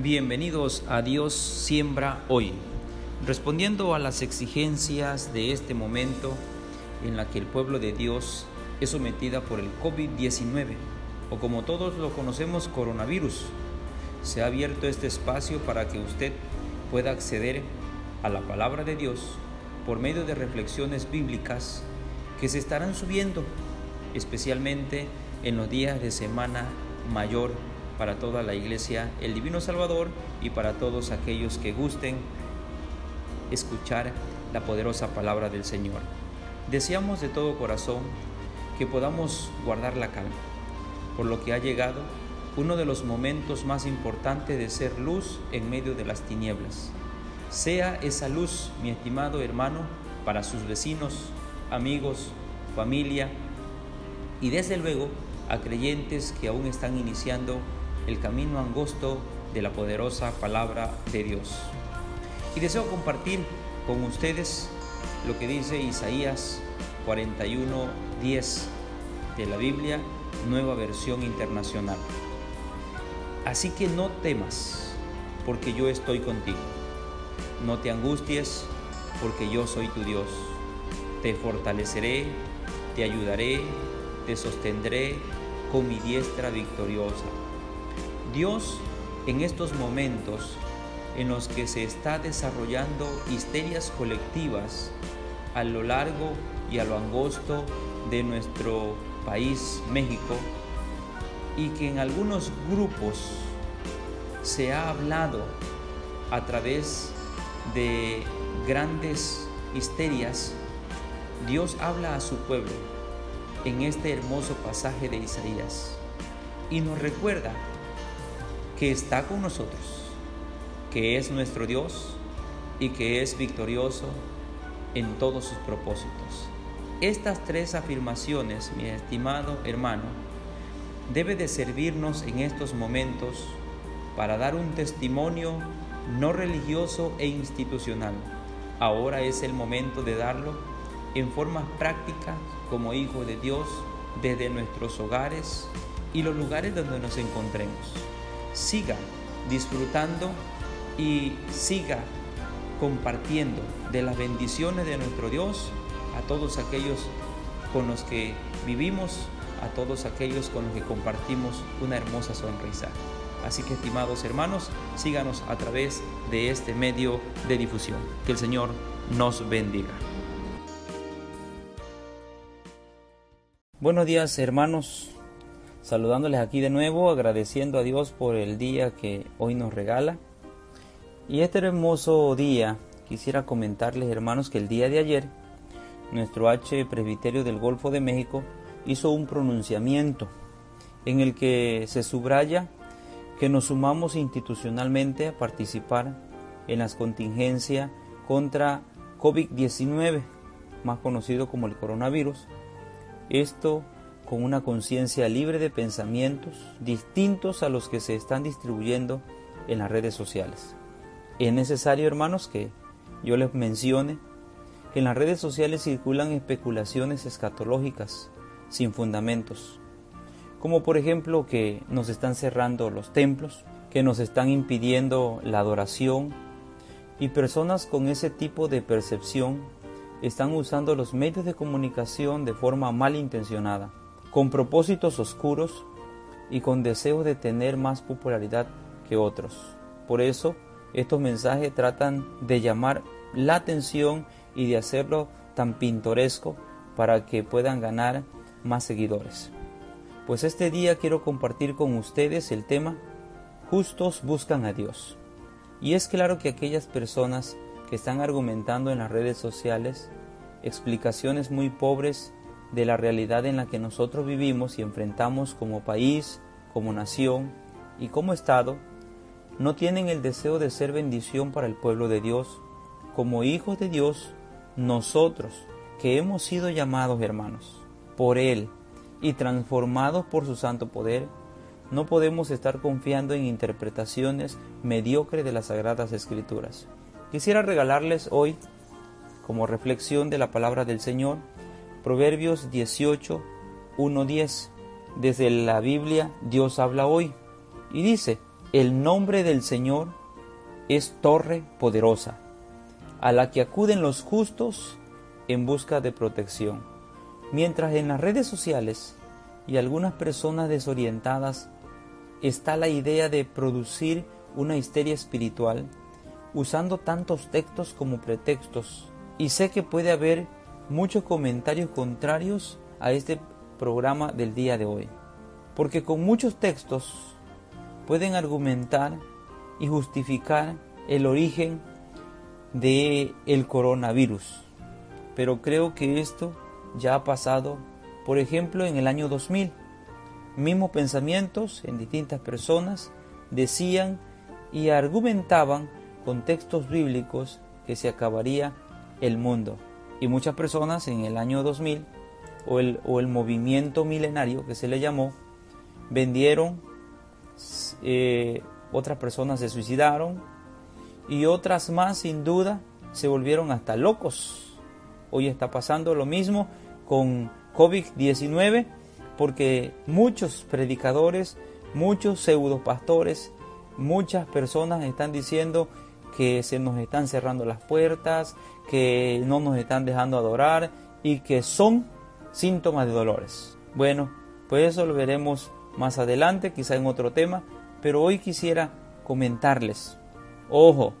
Bienvenidos a Dios Siembra Hoy, respondiendo a las exigencias de este momento en la que el pueblo de Dios es sometida por el COVID-19, o como todos lo conocemos, coronavirus. Se ha abierto este espacio para que usted pueda acceder a la palabra de Dios por medio de reflexiones bíblicas que se estarán subiendo, especialmente en los días de Semana Mayor para toda la Iglesia El Divino Salvador y para todos aquellos que gusten escuchar la poderosa palabra del Señor. Deseamos de todo corazón que podamos guardar la calma, por lo que ha llegado uno de los momentos más importantes de ser luz en medio de las tinieblas. Sea esa luz, mi estimado hermano, para sus vecinos, amigos, familia y desde luego a creyentes que aún están iniciando el camino angosto de la poderosa palabra de Dios. Y deseo compartir con ustedes lo que dice Isaías 41:10 de la Biblia, nueva versión internacional. Así que no temas, porque yo estoy contigo. No te angusties, porque yo soy tu Dios. Te fortaleceré, te ayudaré, te sostendré con mi diestra victoriosa. Dios en estos momentos en los que se está desarrollando histerias colectivas a lo largo y a lo angosto de nuestro país, México, y que en algunos grupos se ha hablado a través de grandes histerias, Dios habla a su pueblo en este hermoso pasaje de Isaías y nos recuerda que está con nosotros, que es nuestro Dios y que es victorioso en todos sus propósitos. Estas tres afirmaciones, mi estimado hermano, debe de servirnos en estos momentos para dar un testimonio no religioso e institucional. Ahora es el momento de darlo en forma práctica como hijos de Dios desde nuestros hogares y los lugares donde nos encontremos siga disfrutando y siga compartiendo de las bendiciones de nuestro Dios a todos aquellos con los que vivimos, a todos aquellos con los que compartimos una hermosa sonrisa. Así que estimados hermanos, síganos a través de este medio de difusión. Que el Señor nos bendiga. Buenos días hermanos, saludándoles aquí de nuevo, agradeciendo a Dios por el día que hoy nos regala. Y este hermoso día, quisiera comentarles hermanos que el día de ayer, nuestro H Presbiterio del Golfo de México hizo un pronunciamiento en el que se subraya que nos sumamos institucionalmente a participar en las contingencias contra COVID-19, más conocido como el coronavirus. Esto con una conciencia libre de pensamientos distintos a los que se están distribuyendo en las redes sociales. Es necesario, hermanos, que yo les mencione que en las redes sociales circulan especulaciones escatológicas sin fundamentos, como por ejemplo que nos están cerrando los templos, que nos están impidiendo la adoración, y personas con ese tipo de percepción están usando los medios de comunicación de forma malintencionada con propósitos oscuros y con deseo de tener más popularidad que otros. Por eso, estos mensajes tratan de llamar la atención y de hacerlo tan pintoresco para que puedan ganar más seguidores. Pues este día quiero compartir con ustedes el tema Justos buscan a Dios. Y es claro que aquellas personas que están argumentando en las redes sociales explicaciones muy pobres de la realidad en la que nosotros vivimos y enfrentamos como país, como nación y como Estado, no tienen el deseo de ser bendición para el pueblo de Dios. Como hijos de Dios, nosotros, que hemos sido llamados hermanos por Él y transformados por su santo poder, no podemos estar confiando en interpretaciones mediocres de las Sagradas Escrituras. Quisiera regalarles hoy, como reflexión de la palabra del Señor, Proverbios 18, 1, 10. Desde la Biblia Dios habla hoy y dice, el nombre del Señor es torre poderosa, a la que acuden los justos en busca de protección. Mientras en las redes sociales y algunas personas desorientadas está la idea de producir una histeria espiritual usando tantos textos como pretextos. Y sé que puede haber muchos comentarios contrarios a este programa del día de hoy. Porque con muchos textos pueden argumentar y justificar el origen de el coronavirus. Pero creo que esto ya ha pasado, por ejemplo, en el año 2000. Mismos pensamientos en distintas personas decían y argumentaban con textos bíblicos que se acabaría el mundo. Y muchas personas en el año 2000, o el, o el movimiento milenario que se le llamó, vendieron eh, otras personas se suicidaron y otras más sin duda se volvieron hasta locos. Hoy está pasando lo mismo con COVID-19 porque muchos predicadores, muchos pseudopastores, muchas personas están diciendo que se nos están cerrando las puertas, que no nos están dejando adorar y que son síntomas de dolores. Bueno, pues eso lo veremos más adelante, quizá en otro tema, pero hoy quisiera comentarles, ojo,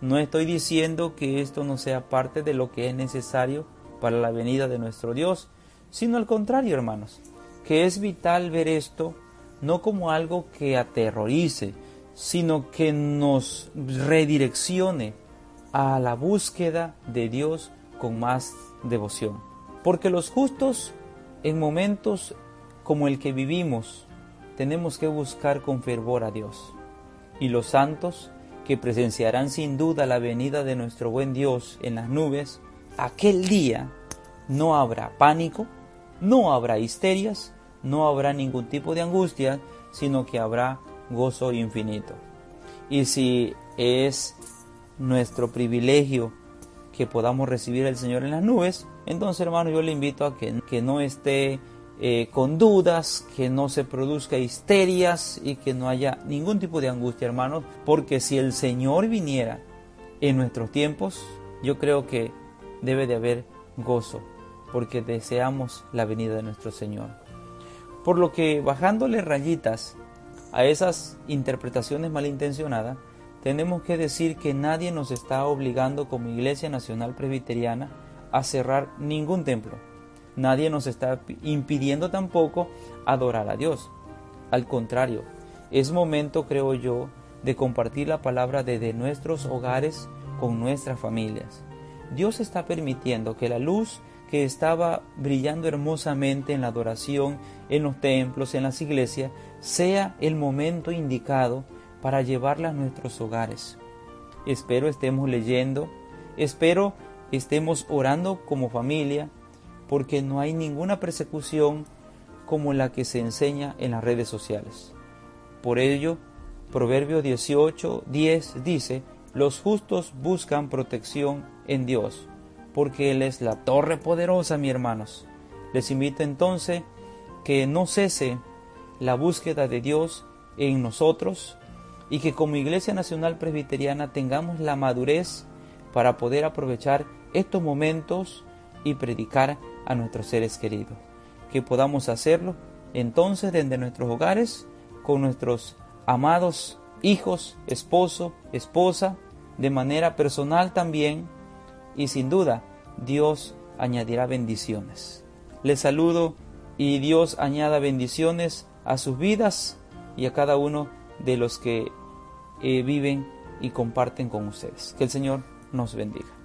no estoy diciendo que esto no sea parte de lo que es necesario para la venida de nuestro Dios, sino al contrario, hermanos, que es vital ver esto no como algo que aterrorice, sino que nos redireccione a la búsqueda de Dios con más devoción. Porque los justos en momentos como el que vivimos, tenemos que buscar con fervor a Dios. Y los santos, que presenciarán sin duda la venida de nuestro buen Dios en las nubes, aquel día no habrá pánico, no habrá histerias, no habrá ningún tipo de angustia, sino que habrá gozo infinito. Y si es nuestro privilegio que podamos recibir al Señor en las nubes, entonces hermano yo le invito a que, que no esté eh, con dudas, que no se produzca histerias y que no haya ningún tipo de angustia, hermanos, porque si el Señor viniera en nuestros tiempos, yo creo que debe de haber gozo, porque deseamos la venida de nuestro Señor. Por lo que bajándole rayitas a esas interpretaciones malintencionadas, tenemos que decir que nadie nos está obligando como Iglesia Nacional Presbiteriana a cerrar ningún templo Nadie nos está impidiendo tampoco adorar a Dios. Al contrario, es momento, creo yo, de compartir la palabra desde nuestros hogares con nuestras familias. Dios está permitiendo que la luz que estaba brillando hermosamente en la adoración, en los templos, en las iglesias, sea el momento indicado para llevarla a nuestros hogares. Espero estemos leyendo, espero estemos orando como familia, porque no hay ninguna persecución como la que se enseña en las redes sociales. Por ello, Proverbio 18, 10 dice, los justos buscan protección en Dios, porque Él es la torre poderosa, mi hermanos. Les invito entonces que no cese la búsqueda de Dios en nosotros y que como Iglesia Nacional Presbiteriana tengamos la madurez para poder aprovechar estos momentos y predicar a nuestros seres queridos. Que podamos hacerlo entonces desde nuestros hogares, con nuestros amados hijos, esposo, esposa, de manera personal también, y sin duda Dios añadirá bendiciones. Les saludo y Dios añada bendiciones a sus vidas y a cada uno de los que eh, viven y comparten con ustedes. Que el Señor nos bendiga.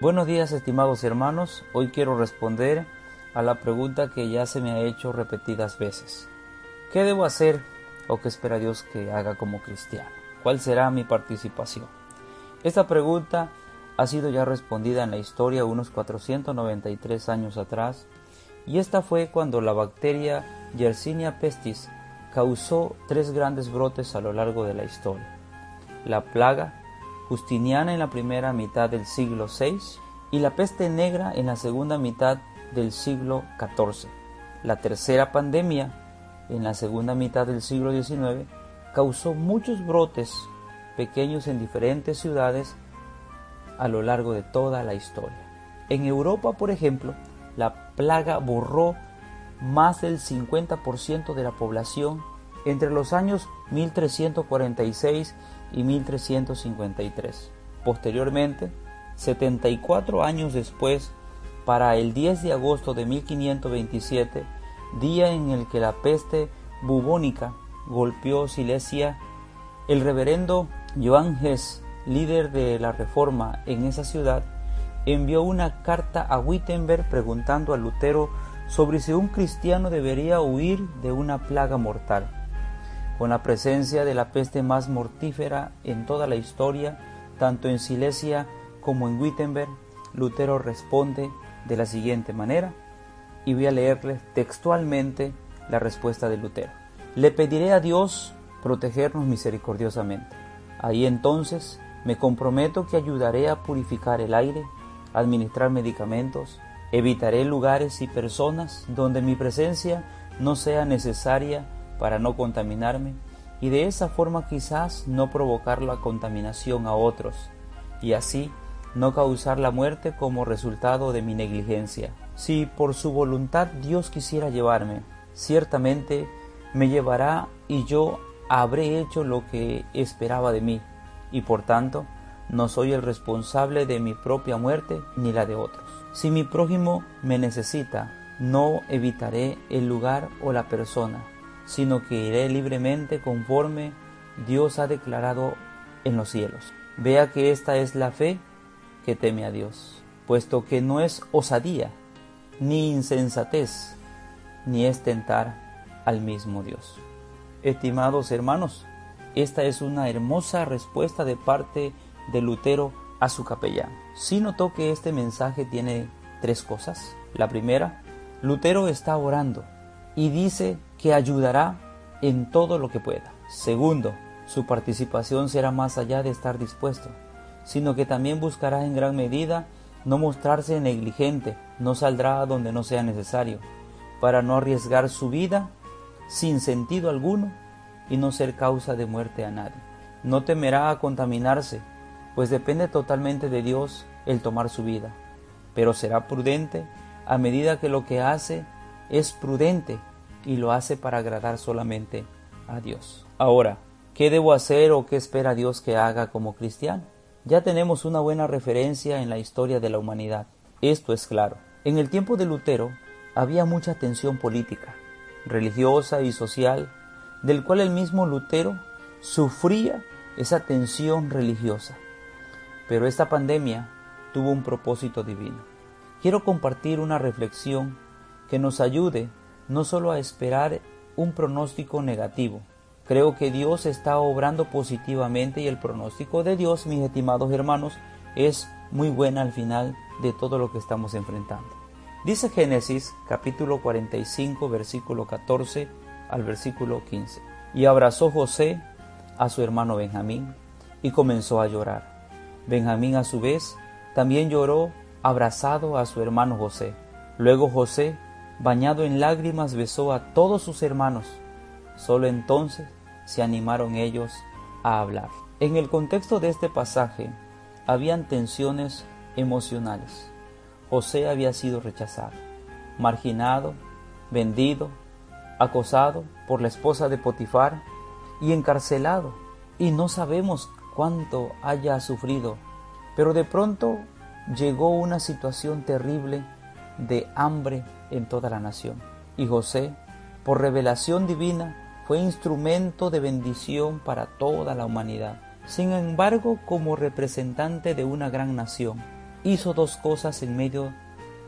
Buenos días estimados hermanos, hoy quiero responder a la pregunta que ya se me ha hecho repetidas veces. ¿Qué debo hacer o qué espera Dios que haga como cristiano? ¿Cuál será mi participación? Esta pregunta ha sido ya respondida en la historia unos 493 años atrás y esta fue cuando la bacteria Yersinia pestis causó tres grandes brotes a lo largo de la historia. La plaga Justiniana en la primera mitad del siglo VI y la peste negra en la segunda mitad del siglo XIV. La tercera pandemia en la segunda mitad del siglo XIX causó muchos brotes pequeños en diferentes ciudades a lo largo de toda la historia. En Europa, por ejemplo, la plaga borró más del 50% de la población entre los años 1346 y 1353. Posteriormente, 74 años después, para el 10 de agosto de 1527, día en el que la peste bubónica golpeó Silesia, el reverendo Joan Hess, líder de la reforma en esa ciudad, envió una carta a Wittenberg preguntando a Lutero sobre si un cristiano debería huir de una plaga mortal. Con la presencia de la peste más mortífera en toda la historia, tanto en Silesia como en Wittenberg, Lutero responde de la siguiente manera, y voy a leerles textualmente la respuesta de Lutero. Le pediré a Dios protegernos misericordiosamente. Ahí entonces me comprometo que ayudaré a purificar el aire, administrar medicamentos, evitaré lugares y personas donde mi presencia no sea necesaria para no contaminarme y de esa forma quizás no provocar la contaminación a otros y así no causar la muerte como resultado de mi negligencia. Si por su voluntad Dios quisiera llevarme, ciertamente me llevará y yo habré hecho lo que esperaba de mí, y por tanto no soy el responsable de mi propia muerte ni la de otros. Si mi prójimo me necesita, no evitaré el lugar o la persona, sino que iré libremente conforme Dios ha declarado en los cielos. Vea que esta es la fe que teme a Dios, puesto que no es osadía, ni insensatez, ni es tentar al mismo Dios. Estimados hermanos, esta es una hermosa respuesta de parte de Lutero a su capellán. Si notó que este mensaje tiene tres cosas. La primera, Lutero está orando y dice que ayudará en todo lo que pueda. Segundo, su participación será más allá de estar dispuesto, sino que también buscará en gran medida no mostrarse negligente, no saldrá donde no sea necesario, para no arriesgar su vida sin sentido alguno y no ser causa de muerte a nadie. No temerá a contaminarse, pues depende totalmente de Dios el tomar su vida, pero será prudente a medida que lo que hace es prudente y lo hace para agradar solamente a Dios. Ahora, ¿qué debo hacer o qué espera Dios que haga como cristiano? Ya tenemos una buena referencia en la historia de la humanidad. Esto es claro. En el tiempo de Lutero había mucha tensión política, religiosa y social, del cual el mismo Lutero sufría esa tensión religiosa. Pero esta pandemia tuvo un propósito divino. Quiero compartir una reflexión que nos ayude no solo a esperar un pronóstico negativo. Creo que Dios está obrando positivamente y el pronóstico de Dios, mis estimados hermanos, es muy buena al final de todo lo que estamos enfrentando. Dice Génesis capítulo 45 versículo 14 al versículo 15. Y abrazó José a su hermano Benjamín y comenzó a llorar. Benjamín a su vez también lloró abrazado a su hermano José. Luego José, bañado en lágrimas, besó a todos sus hermanos. Solo entonces se animaron ellos a hablar. En el contexto de este pasaje habían tensiones emocionales. José había sido rechazado, marginado, vendido, acosado por la esposa de Potifar y encarcelado. Y no sabemos cuánto haya sufrido, pero de pronto llegó una situación terrible de hambre en toda la nación. Y José, por revelación divina, fue instrumento de bendición para toda la humanidad. Sin embargo, como representante de una gran nación, hizo dos cosas en medio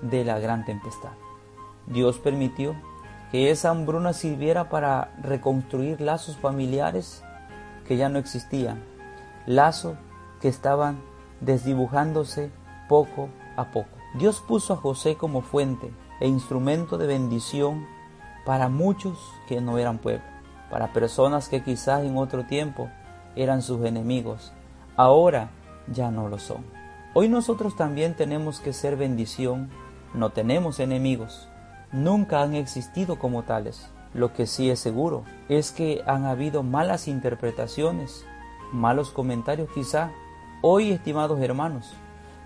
de la gran tempestad. Dios permitió que esa hambruna sirviera para reconstruir lazos familiares que ya no existían lazo que estaban desdibujándose poco a poco. Dios puso a José como fuente e instrumento de bendición para muchos que no eran pueblo, para personas que quizás en otro tiempo eran sus enemigos. Ahora ya no lo son. Hoy nosotros también tenemos que ser bendición, no tenemos enemigos, nunca han existido como tales. Lo que sí es seguro es que han habido malas interpretaciones, malos comentarios quizá. Hoy, estimados hermanos,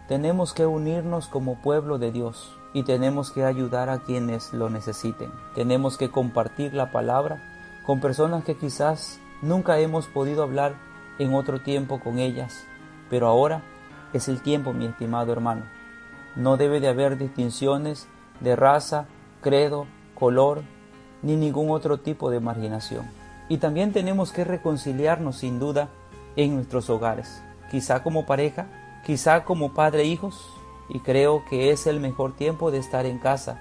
tenemos que unirnos como pueblo de Dios y tenemos que ayudar a quienes lo necesiten. Tenemos que compartir la palabra con personas que quizás nunca hemos podido hablar en otro tiempo con ellas, pero ahora es el tiempo, mi estimado hermano. No debe de haber distinciones de raza, credo, color, ni ningún otro tipo de marginación. Y también tenemos que reconciliarnos sin duda en nuestros hogares, quizá como pareja, quizá como padre e hijos, y creo que es el mejor tiempo de estar en casa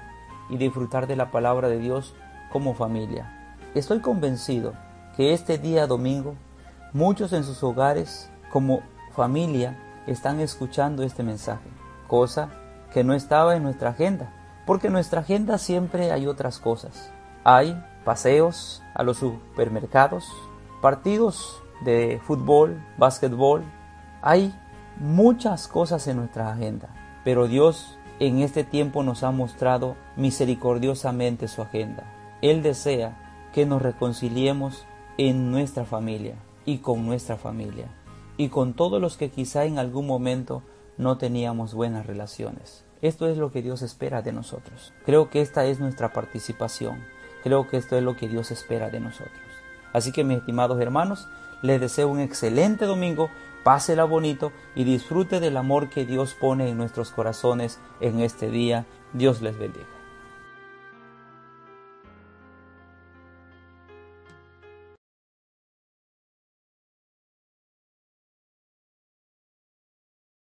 y disfrutar de la palabra de Dios como familia. Estoy convencido que este día domingo muchos en sus hogares como familia están escuchando este mensaje, cosa que no estaba en nuestra agenda, porque en nuestra agenda siempre hay otras cosas. Hay paseos a los supermercados, partidos de fútbol, básquetbol, hay muchas cosas en nuestra agenda, pero Dios en este tiempo nos ha mostrado misericordiosamente su agenda. Él desea que nos reconciliemos en nuestra familia y con nuestra familia y con todos los que quizá en algún momento no teníamos buenas relaciones. Esto es lo que Dios espera de nosotros. Creo que esta es nuestra participación. Creo que esto es lo que Dios espera de nosotros. Así que mis estimados hermanos, les deseo un excelente domingo pásela bonito y disfrute del amor que Dios pone en nuestros corazones en este día. Dios les bendiga.